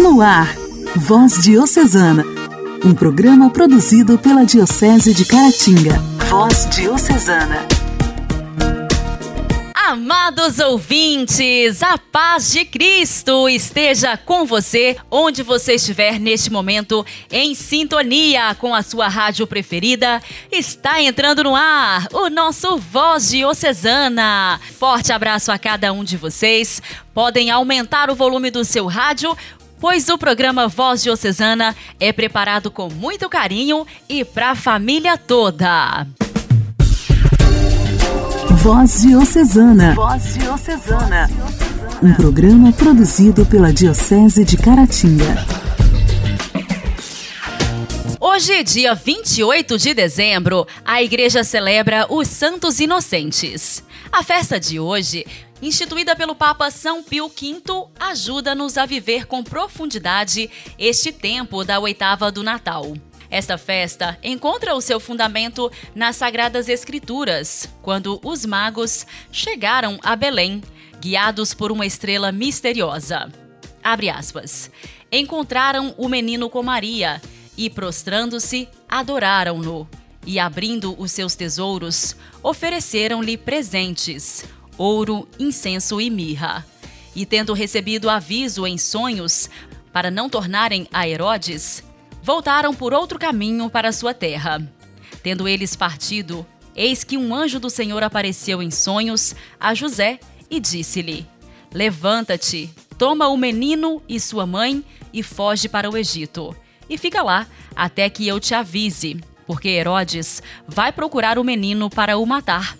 No ar, Voz Diocesana, um programa produzido pela Diocese de Caratinga. Voz Diocesana. Amados ouvintes, a paz de Cristo esteja com você, onde você estiver neste momento, em sintonia com a sua rádio preferida. Está entrando no ar o nosso Voz Diocesana. Forte abraço a cada um de vocês. Podem aumentar o volume do seu rádio pois o programa Voz Diocesana é preparado com muito carinho e para a família toda. Voz Diocesana. Voz Diocesana. Um programa produzido pela Diocese de Caratinga. Hoje, dia 28 de dezembro, a igreja celebra os Santos Inocentes. A festa de hoje instituída pelo Papa São Pio V, ajuda-nos a viver com profundidade este tempo da oitava do Natal. Esta festa encontra o seu fundamento nas Sagradas Escrituras, quando os magos chegaram a Belém, guiados por uma estrela misteriosa. Abre aspas. Encontraram o menino com Maria e, prostrando-se, adoraram-no. E, abrindo os seus tesouros, ofereceram-lhe presentes ouro, incenso e mirra. E tendo recebido aviso em sonhos para não tornarem a Herodes, voltaram por outro caminho para sua terra. Tendo eles partido, eis que um anjo do Senhor apareceu em sonhos a José e disse-lhe: Levanta-te, toma o menino e sua mãe e foge para o Egito. E fica lá até que eu te avise, porque Herodes vai procurar o menino para o matar.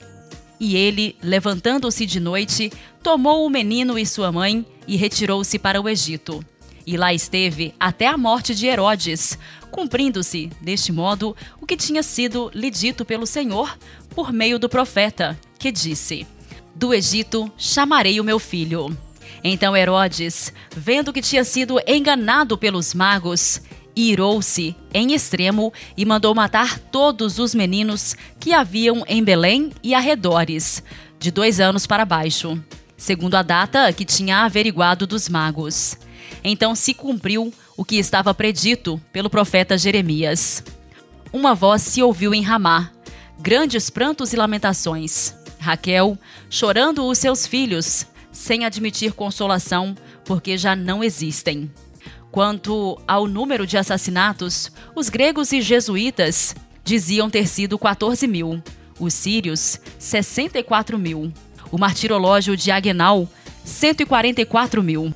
E ele, levantando-se de noite, tomou o menino e sua mãe e retirou-se para o Egito. E lá esteve até a morte de Herodes, cumprindo-se, deste modo, o que tinha sido lhe dito pelo Senhor por meio do profeta, que disse: Do Egito chamarei o meu filho. Então Herodes, vendo que tinha sido enganado pelos magos, irou-se em extremo e mandou matar todos os meninos que haviam em Belém e arredores, de dois anos para baixo, segundo a data que tinha averiguado dos magos. Então se cumpriu o que estava predito pelo profeta Jeremias. Uma voz se ouviu em Ramá, grandes prantos e lamentações. Raquel, chorando os seus filhos, sem admitir consolação, porque já não existem. Quanto ao número de assassinatos, os gregos e jesuítas diziam ter sido 14 mil, os sírios, 64 mil, o martirológio de Agenal, 144 mil.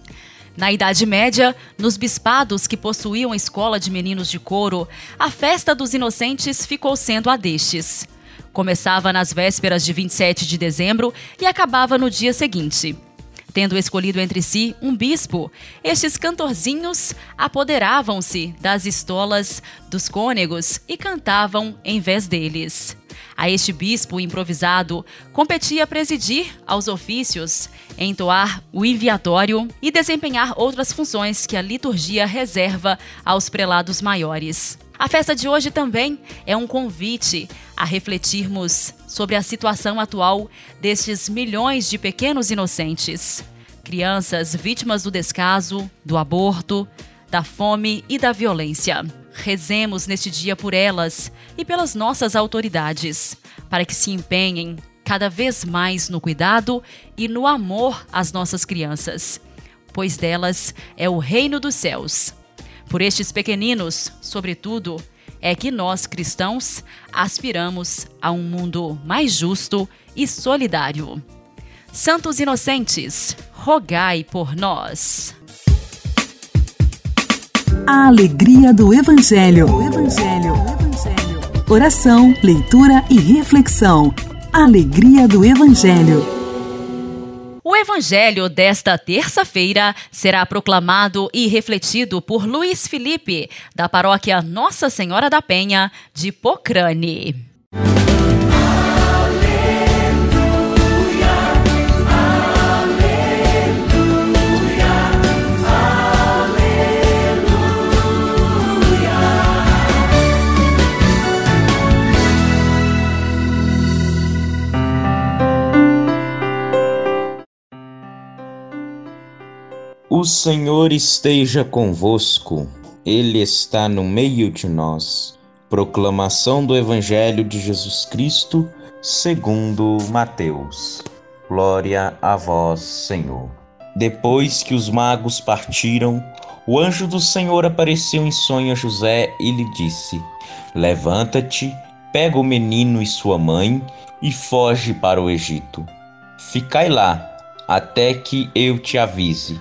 Na Idade Média, nos bispados que possuíam escola de meninos de couro, a festa dos inocentes ficou sendo a destes. Começava nas vésperas de 27 de dezembro e acabava no dia seguinte. Tendo escolhido entre si um bispo, estes cantorzinhos apoderavam-se das estolas dos cônegos e cantavam em vez deles. A este bispo improvisado competia presidir aos ofícios, entoar o enviatório e desempenhar outras funções que a liturgia reserva aos prelados maiores. A festa de hoje também é um convite a refletirmos sobre a situação atual destes milhões de pequenos inocentes. Crianças vítimas do descaso, do aborto, da fome e da violência. Rezemos neste dia por elas e pelas nossas autoridades, para que se empenhem cada vez mais no cuidado e no amor às nossas crianças, pois delas é o reino dos céus. Por estes pequeninos, sobretudo, é que nós cristãos aspiramos a um mundo mais justo e solidário. Santos inocentes, rogai por nós. A alegria do Evangelho. O Evangelho. O Evangelho. Oração, leitura e reflexão. Alegria do Evangelho. O Evangelho desta terça-feira será proclamado e refletido por Luiz Felipe, da paróquia Nossa Senhora da Penha, de Pocrane. O Senhor esteja convosco, Ele está no meio de nós. Proclamação do Evangelho de Jesus Cristo, segundo Mateus. Glória a vós, Senhor. Depois que os magos partiram, o anjo do Senhor apareceu em sonho a José e lhe disse: Levanta-te, pega o menino e sua mãe e foge para o Egito. Ficai lá, até que eu te avise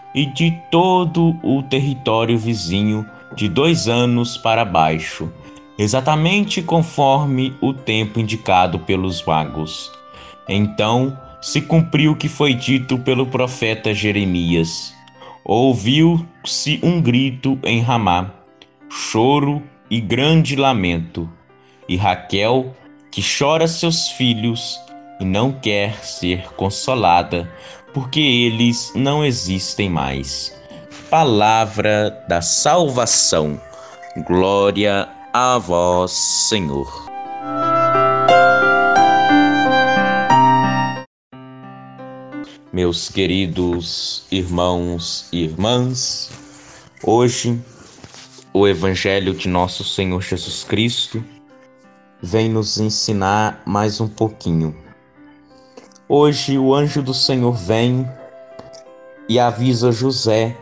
e de todo o território vizinho de dois anos para baixo, exatamente conforme o tempo indicado pelos magos. Então se cumpriu o que foi dito pelo profeta Jeremias. Ouviu-se um grito em Ramá, choro e grande lamento, e Raquel, que chora seus filhos e não quer ser consolada, porque eles não existem mais. Palavra da salvação. Glória a vós, Senhor. Meus queridos irmãos e irmãs, hoje o Evangelho de nosso Senhor Jesus Cristo vem nos ensinar mais um pouquinho Hoje o anjo do Senhor vem e avisa José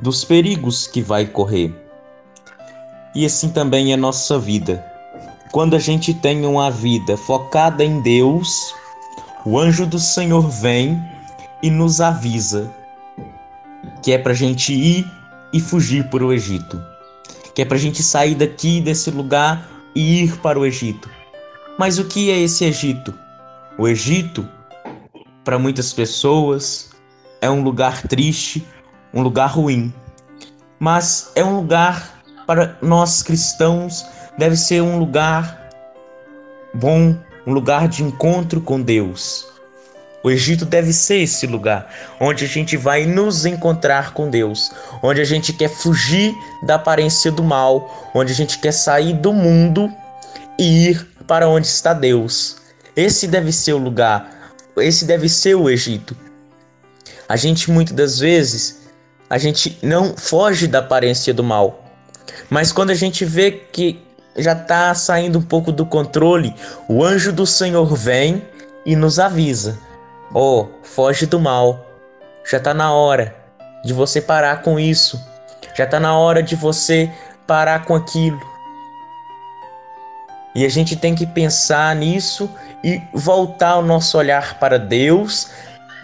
dos perigos que vai correr. E assim também é nossa vida. Quando a gente tem uma vida focada em Deus, o anjo do Senhor vem e nos avisa que é para a gente ir e fugir para o Egito, que é para a gente sair daqui desse lugar e ir para o Egito. Mas o que é esse Egito? O Egito, para muitas pessoas, é um lugar triste, um lugar ruim. Mas é um lugar para nós cristãos, deve ser um lugar bom, um lugar de encontro com Deus. O Egito deve ser esse lugar onde a gente vai nos encontrar com Deus, onde a gente quer fugir da aparência do mal, onde a gente quer sair do mundo e ir para onde está Deus. Esse deve ser o lugar, esse deve ser o Egito. A gente muitas das vezes, a gente não foge da aparência do mal. Mas quando a gente vê que já está saindo um pouco do controle, o anjo do Senhor vem e nos avisa: "Oh, foge do mal. Já está na hora de você parar com isso. Já está na hora de você parar com aquilo." E a gente tem que pensar nisso e voltar o nosso olhar para Deus,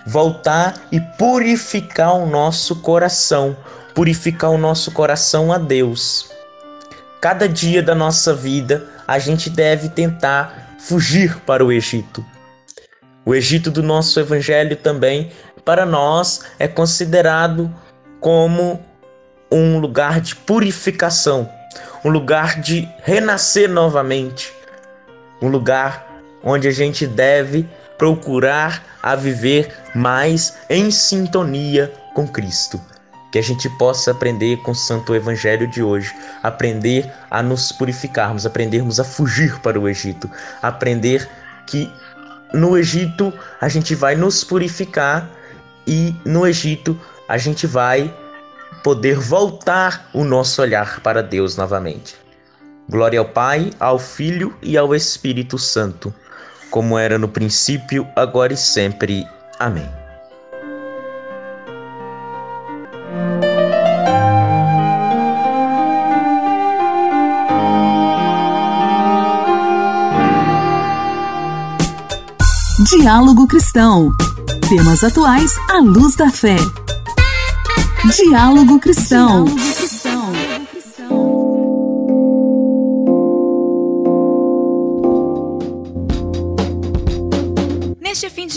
voltar e purificar o nosso coração, purificar o nosso coração a Deus. Cada dia da nossa vida, a gente deve tentar fugir para o Egito. O Egito do nosso evangelho também, para nós, é considerado como um lugar de purificação, um lugar de renascer novamente, um lugar onde a gente deve procurar a viver mais em sintonia com Cristo. Que a gente possa aprender com o Santo Evangelho de hoje, aprender a nos purificarmos, aprendermos a fugir para o Egito, aprender que no Egito a gente vai nos purificar e no Egito a gente vai poder voltar o nosso olhar para Deus novamente. Glória ao Pai, ao Filho e ao Espírito Santo como era no princípio, agora e sempre. Amém. Diálogo Cristão. Temas atuais à luz da fé. Diálogo Cristão. Diálogo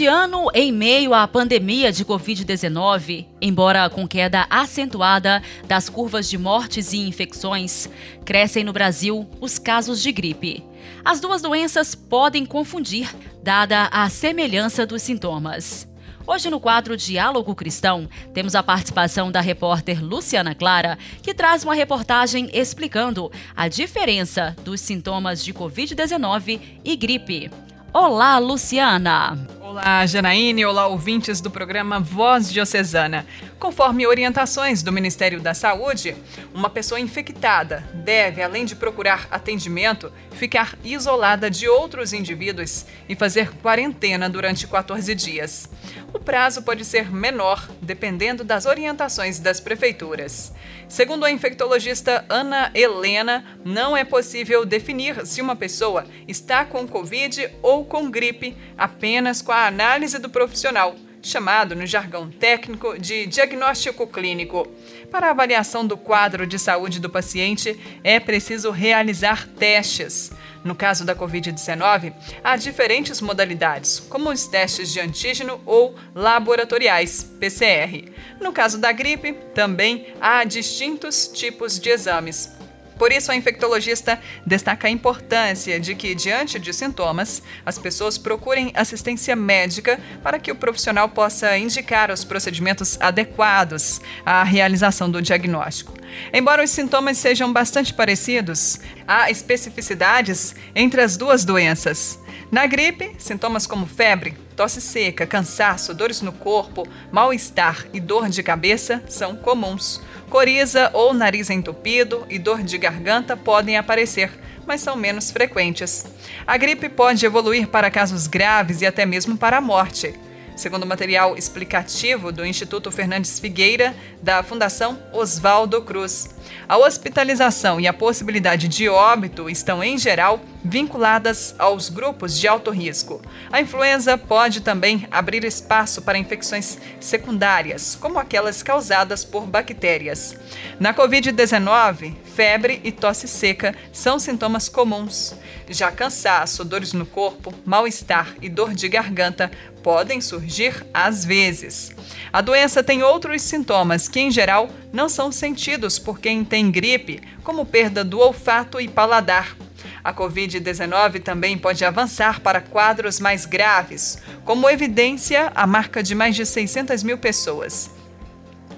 de ano, em meio à pandemia de Covid-19, embora com queda acentuada das curvas de mortes e infecções, crescem no Brasil os casos de gripe. As duas doenças podem confundir, dada a semelhança dos sintomas. Hoje, no quadro Diálogo Cristão, temos a participação da repórter Luciana Clara, que traz uma reportagem explicando a diferença dos sintomas de Covid-19 e gripe. Olá, Luciana! Olá, Janaíne. Olá, ouvintes do programa Voz Diocesana. Conforme orientações do Ministério da Saúde, uma pessoa infectada deve, além de procurar atendimento, ficar isolada de outros indivíduos e fazer quarentena durante 14 dias. O prazo pode ser menor, dependendo das orientações das prefeituras. Segundo a infectologista Ana Helena, não é possível definir se uma pessoa está com Covid ou com gripe apenas com a análise do profissional, chamado no jargão técnico de diagnóstico clínico. Para avaliação do quadro de saúde do paciente, é preciso realizar testes. No caso da Covid-19, há diferentes modalidades, como os testes de antígeno ou laboratoriais, PCR. No caso da gripe, também há distintos tipos de exames. Por isso, a infectologista destaca a importância de que, diante de sintomas, as pessoas procurem assistência médica para que o profissional possa indicar os procedimentos adequados à realização do diagnóstico. Embora os sintomas sejam bastante parecidos, há especificidades entre as duas doenças. Na gripe, sintomas como febre, tosse seca, cansaço, dores no corpo, mal-estar e dor de cabeça são comuns. Coriza ou nariz entupido e dor de garganta podem aparecer, mas são menos frequentes. A gripe pode evoluir para casos graves e até mesmo para a morte. Segundo material explicativo do Instituto Fernandes Figueira, da Fundação Oswaldo Cruz, a hospitalização e a possibilidade de óbito estão, em geral, vinculadas aos grupos de alto risco. A influenza pode também abrir espaço para infecções secundárias, como aquelas causadas por bactérias. Na Covid-19, febre e tosse seca são sintomas comuns. Já cansaço, dores no corpo, mal-estar e dor de garganta podem surgir às vezes. A doença tem outros sintomas que, em geral, não são sentidos por quem tem gripe, como perda do olfato e paladar. A Covid-19 também pode avançar para quadros mais graves, como evidência a marca de mais de 600 mil pessoas.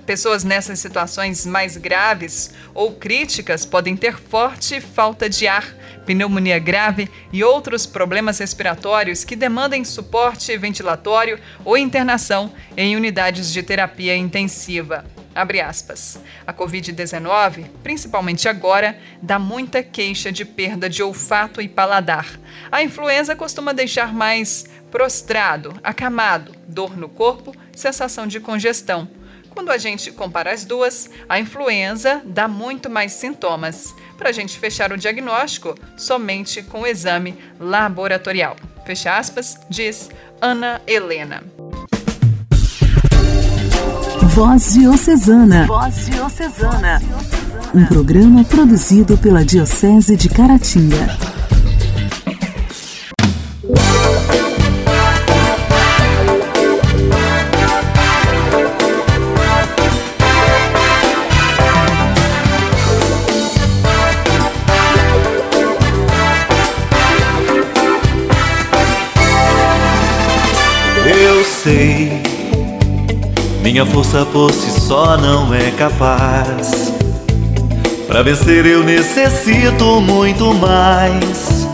Pessoas nessas situações mais graves ou críticas podem ter forte falta de ar, pneumonia grave e outros problemas respiratórios que demandem suporte ventilatório ou internação em unidades de terapia intensiva. A Covid-19, principalmente agora, dá muita queixa de perda de olfato e paladar. A influenza costuma deixar mais prostrado, acamado, dor no corpo, sensação de congestão. Quando a gente compara as duas, a influenza dá muito mais sintomas. Para a gente fechar o diagnóstico, somente com o exame laboratorial. Fecha aspas, diz Ana Helena. Voz Diocesana. Voz Diocesana. Um programa produzido pela Diocese de Caratinga. Minha força por si só não é capaz. Para vencer eu necessito muito mais.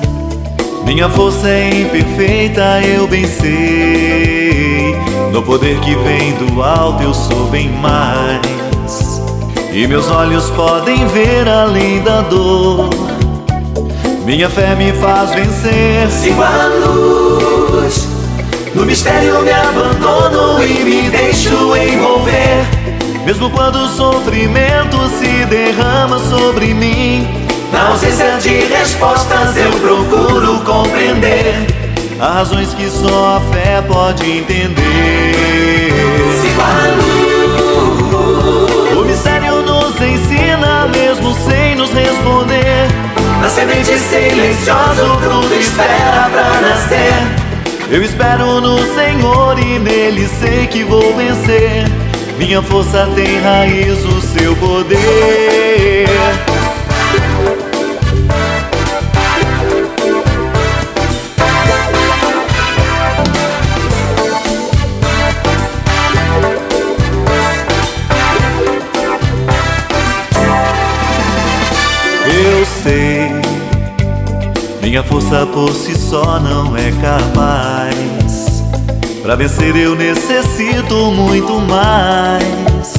Minha força é imperfeita, eu bem sei. No poder que vem do alto eu sou bem mais. E meus olhos podem ver além da dor. Minha fé me faz vencer. Sigo a luz no mistério me abandono e me deixo envolver. Mesmo quando o sofrimento se derrama sobre mim, na ausência de respostas eu procuro compreender. Há razões que só a fé pode entender. A luz. O mistério nos ensina, mesmo sem nos responder. Na semente silenciosa o fruto espera pra nascer. Eu espero no Senhor e nele sei que vou vencer. Minha força tem raiz no seu poder. Minha força por si só não é capaz. Para vencer eu necessito muito mais.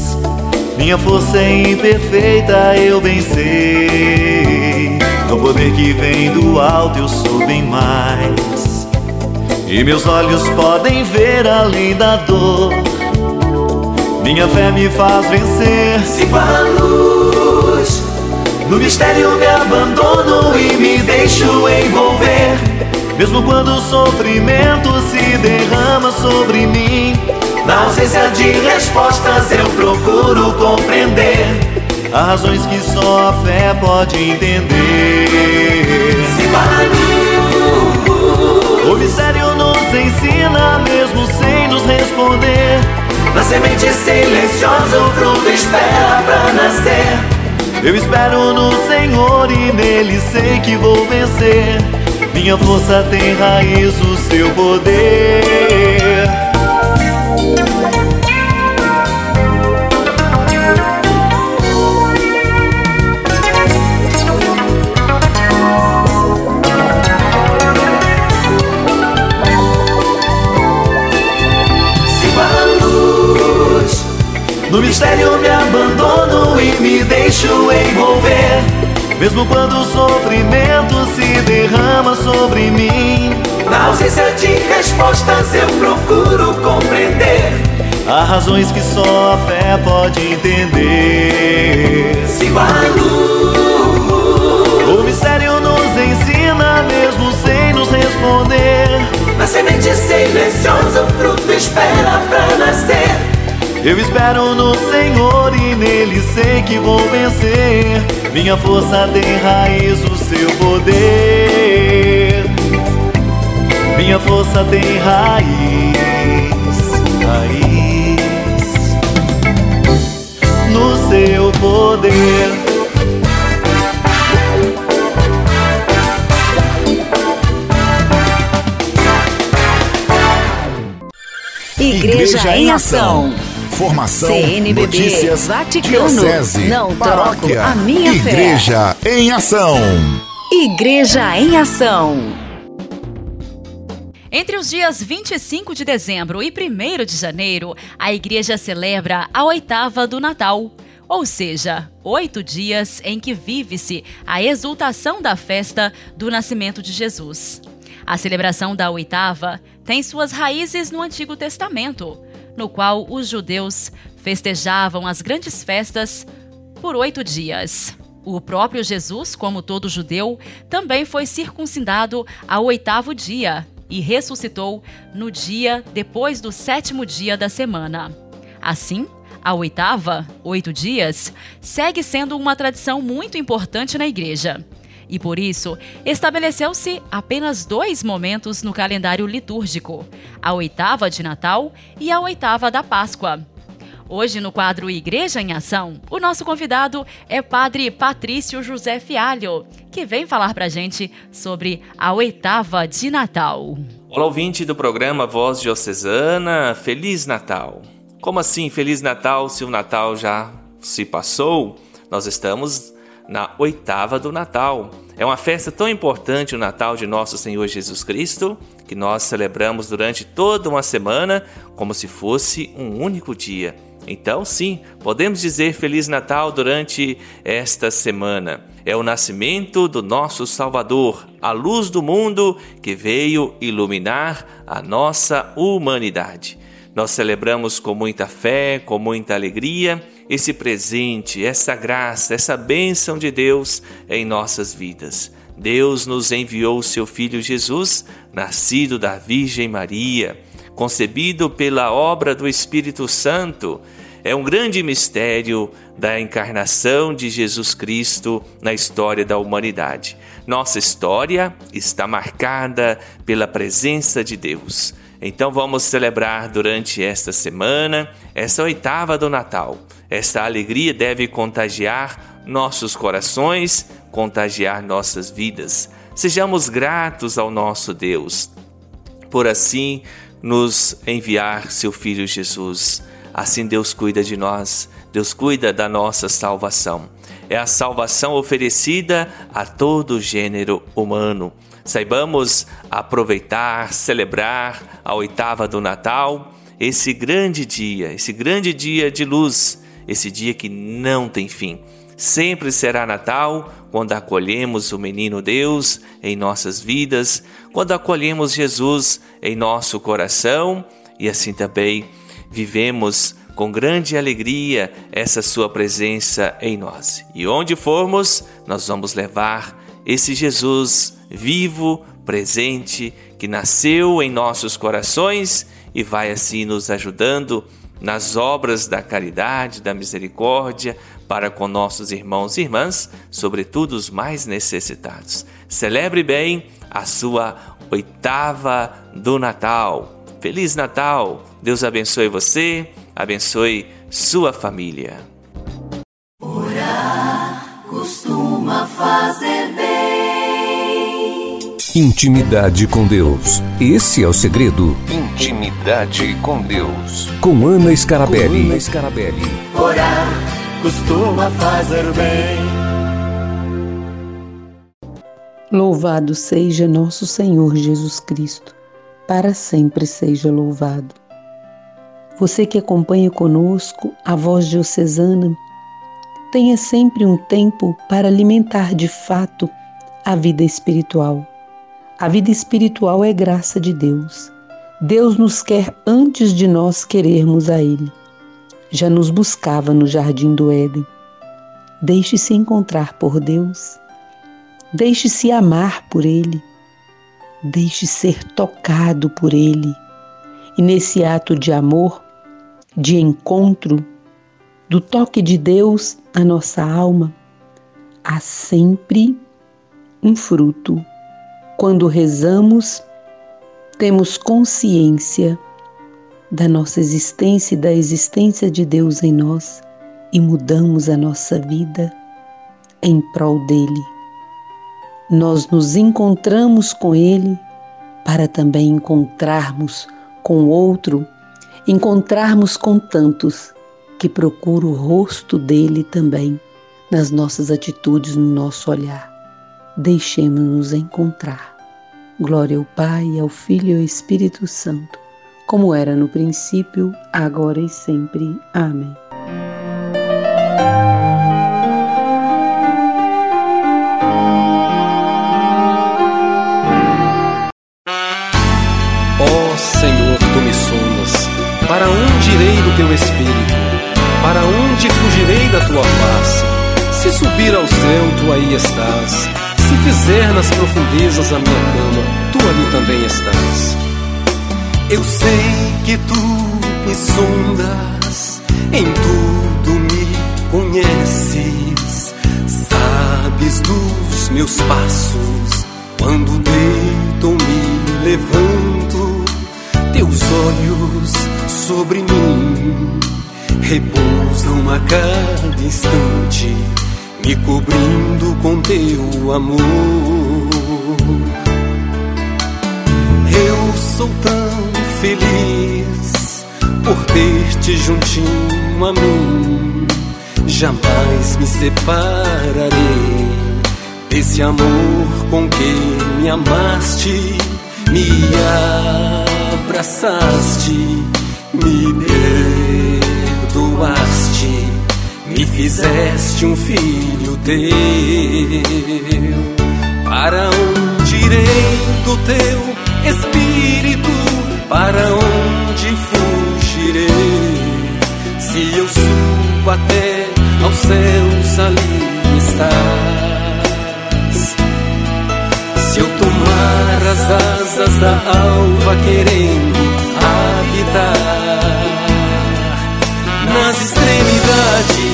Minha força é imperfeita, eu sei. No poder que vem do alto eu sou bem mais. E meus olhos podem ver além da dor. Minha fé me faz vencer. Sigo a luz, no mistério me abandono e me deixo envolver. Mesmo quando o sofrimento se derrama sobre mim, Na ausência de respostas eu procuro compreender. há razões que só a fé pode entender. O mistério nos ensina, mesmo sem nos responder. na semente silenciosa o fruto espera pra nascer. Eu espero no Senhor e nele sei que vou vencer. Minha força tem raiz no seu poder. No mistério me abandono e me deixo envolver. Mesmo quando o sofrimento se derrama sobre mim, Na ausência de respostas eu procuro compreender. há razões que só a fé pode entender. Sigo a luz, O mistério nos ensina, mesmo sem nos responder. na semente silenciosa o fruto espera pra nascer. Eu espero no Senhor e nele sei que vou vencer. Minha força tem raiz no seu poder. Minha força tem raiz, raiz no seu poder. Igreja, em Ação. Formação, CNBB, notícias, Vaticano, diocese, não paróquia, troco a minha fé. Igreja em Ação. Igreja em Ação. Entre os dias 25 de dezembro e 1 de janeiro, a igreja celebra a oitava do Natal, ou seja, oito dias em que vive-se a exultação da festa do nascimento de Jesus. A celebração da oitava tem suas raízes no Antigo Testamento, no qual os judeus festejavam as grandes festas por oito dias. O próprio Jesus, como todo judeu, também foi circuncidado ao oitavo dia e ressuscitou no dia depois do sétimo dia da semana. Assim, a oitava, oito dias, segue sendo uma tradição muito importante na igreja. E por isso, estabeleceu-se apenas dois momentos no calendário litúrgico: a oitava de Natal e a oitava da Páscoa. Hoje, no quadro Igreja em Ação, o nosso convidado é Padre Patrício José Fialho, que vem falar pra gente sobre a oitava de Natal. Olá, ouvinte do programa Voz Diocesana, Feliz Natal. Como assim Feliz Natal se o Natal já se passou? Nós estamos na oitava do Natal. É uma festa tão importante o Natal de nosso Senhor Jesus Cristo que nós celebramos durante toda uma semana como se fosse um único dia. Então, sim, podemos dizer Feliz Natal durante esta semana. É o nascimento do nosso Salvador, a luz do mundo que veio iluminar a nossa humanidade. Nós celebramos com muita fé, com muita alegria, esse presente, essa graça, essa bênção de Deus em nossas vidas. Deus nos enviou o seu Filho Jesus, nascido da Virgem Maria, concebido pela obra do Espírito Santo, É um grande mistério da encarnação de Jesus Cristo na história da humanidade. Nossa história está marcada pela presença de Deus. Então vamos celebrar durante esta semana essa oitava do Natal. Esta alegria deve contagiar nossos corações, contagiar nossas vidas. Sejamos gratos ao nosso Deus por assim nos enviar seu filho Jesus. Assim Deus cuida de nós, Deus cuida da nossa salvação. É a salvação oferecida a todo gênero humano. Saibamos aproveitar, celebrar a oitava do Natal, esse grande dia, esse grande dia de luz, esse dia que não tem fim. Sempre será Natal quando acolhemos o menino Deus em nossas vidas, quando acolhemos Jesus em nosso coração e assim também vivemos com grande alegria essa sua presença em nós. E onde formos, nós vamos levar esse Jesus vivo, presente, que nasceu em nossos corações e vai assim nos ajudando nas obras da caridade, da misericórdia para com nossos irmãos e irmãs, sobretudo os mais necessitados. Celebre bem a sua oitava do Natal. Feliz Natal! Deus abençoe você, abençoe sua família. Orar costuma fazer bem. Intimidade com Deus. Esse é o segredo. Intimidade com Deus. Com Ana Scarabelli. Com Ana Scarabelli. Orar costuma fazer bem. Louvado seja nosso Senhor Jesus Cristo, para sempre seja louvado. Você que acompanha conosco a voz diocesana, tenha sempre um tempo para alimentar de fato a vida espiritual. A vida espiritual é graça de Deus. Deus nos quer antes de nós querermos a Ele. Já nos buscava no jardim do Éden. Deixe-se encontrar por Deus. Deixe-se amar por Ele. Deixe ser tocado por Ele. E nesse ato de amor, de encontro, do toque de Deus na nossa alma, há sempre um fruto. Quando rezamos, temos consciência da nossa existência e da existência de Deus em nós e mudamos a nossa vida em prol dele. Nós nos encontramos com ele para também encontrarmos com outro encontrarmos com tantos que procuram o rosto dele também nas nossas atitudes, no nosso olhar. Deixemos-nos encontrar. Glória ao Pai, ao Filho e ao Espírito Santo, como era no princípio, agora e sempre. Amém. Ó Senhor, tu me para onde irei do teu espírito? Para onde fugirei da tua face? Se subir ao céu, tu aí estás. Se fizer nas profundezas a minha cama, tu ali também estás. Eu sei que tu me sondas, em tudo me conheces. Sabes dos meus passos, quando deito me levanto. Teus olhos sobre mim repousam a cada instante, me cobrindo com teu amor. Eu sou tão feliz por ter-te juntinho a mim, jamais me separarei desse amor com que me amaste, me abraçaste me perdoaste, me fizeste um filho teu. Para onde irei do teu espírito? Para onde fugirei? Se eu subo até aos céus, ali estás. Se eu tomar as asas da alva querendo habitar nas extremidades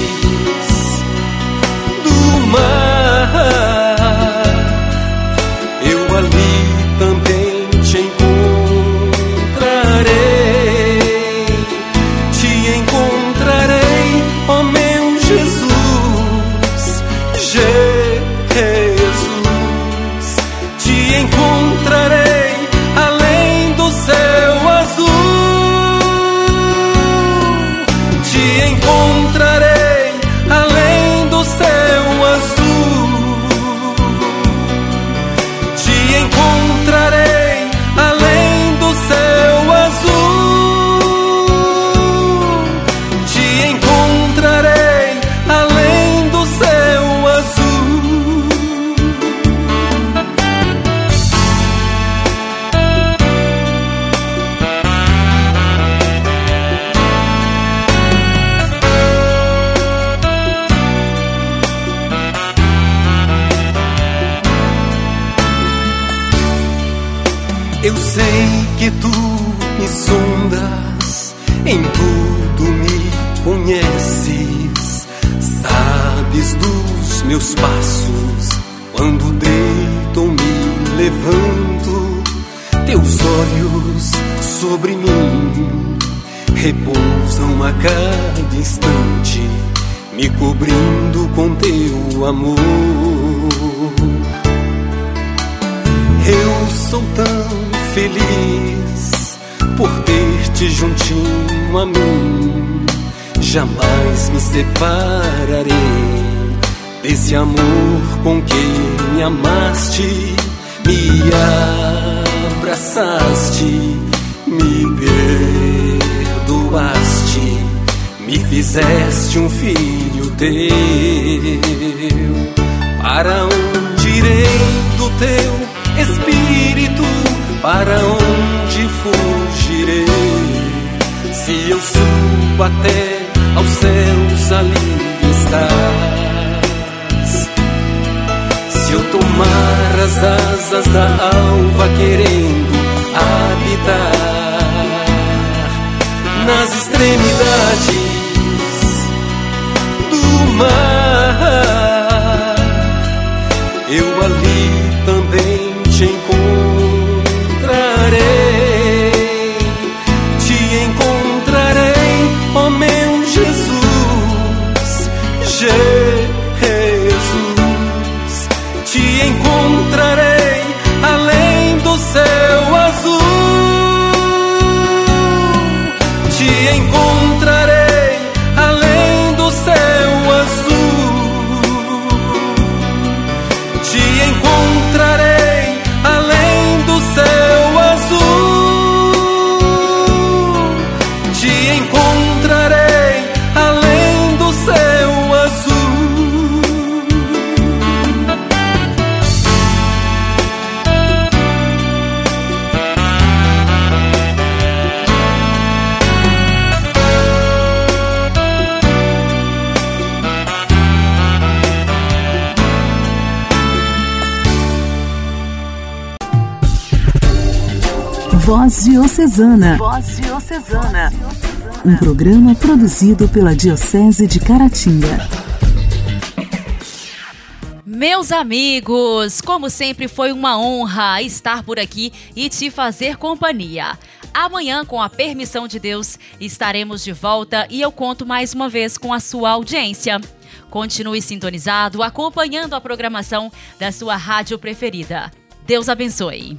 do amor. Eu sou tão feliz por ter-te juntinho a mim. Jamais me separarei desse amor com quem me amaste, me abraçaste, me perdoaste, me fizeste um filho teu. Para onde irei do teu Espírito, para onde fugirei? Se eu subo até aos céus, ali estás. Se eu tomar as asas da alva, querendo habitar nas extremidades do Voz Diocesana. Voz Diocesana. Um programa produzido pela Diocese de Caratinga. Meus amigos, como sempre foi uma honra estar por aqui e te fazer companhia. Amanhã, com a permissão de Deus, estaremos de volta e eu conto mais uma vez com a sua audiência. Continue sintonizado, acompanhando a programação da sua rádio preferida. Deus abençoe.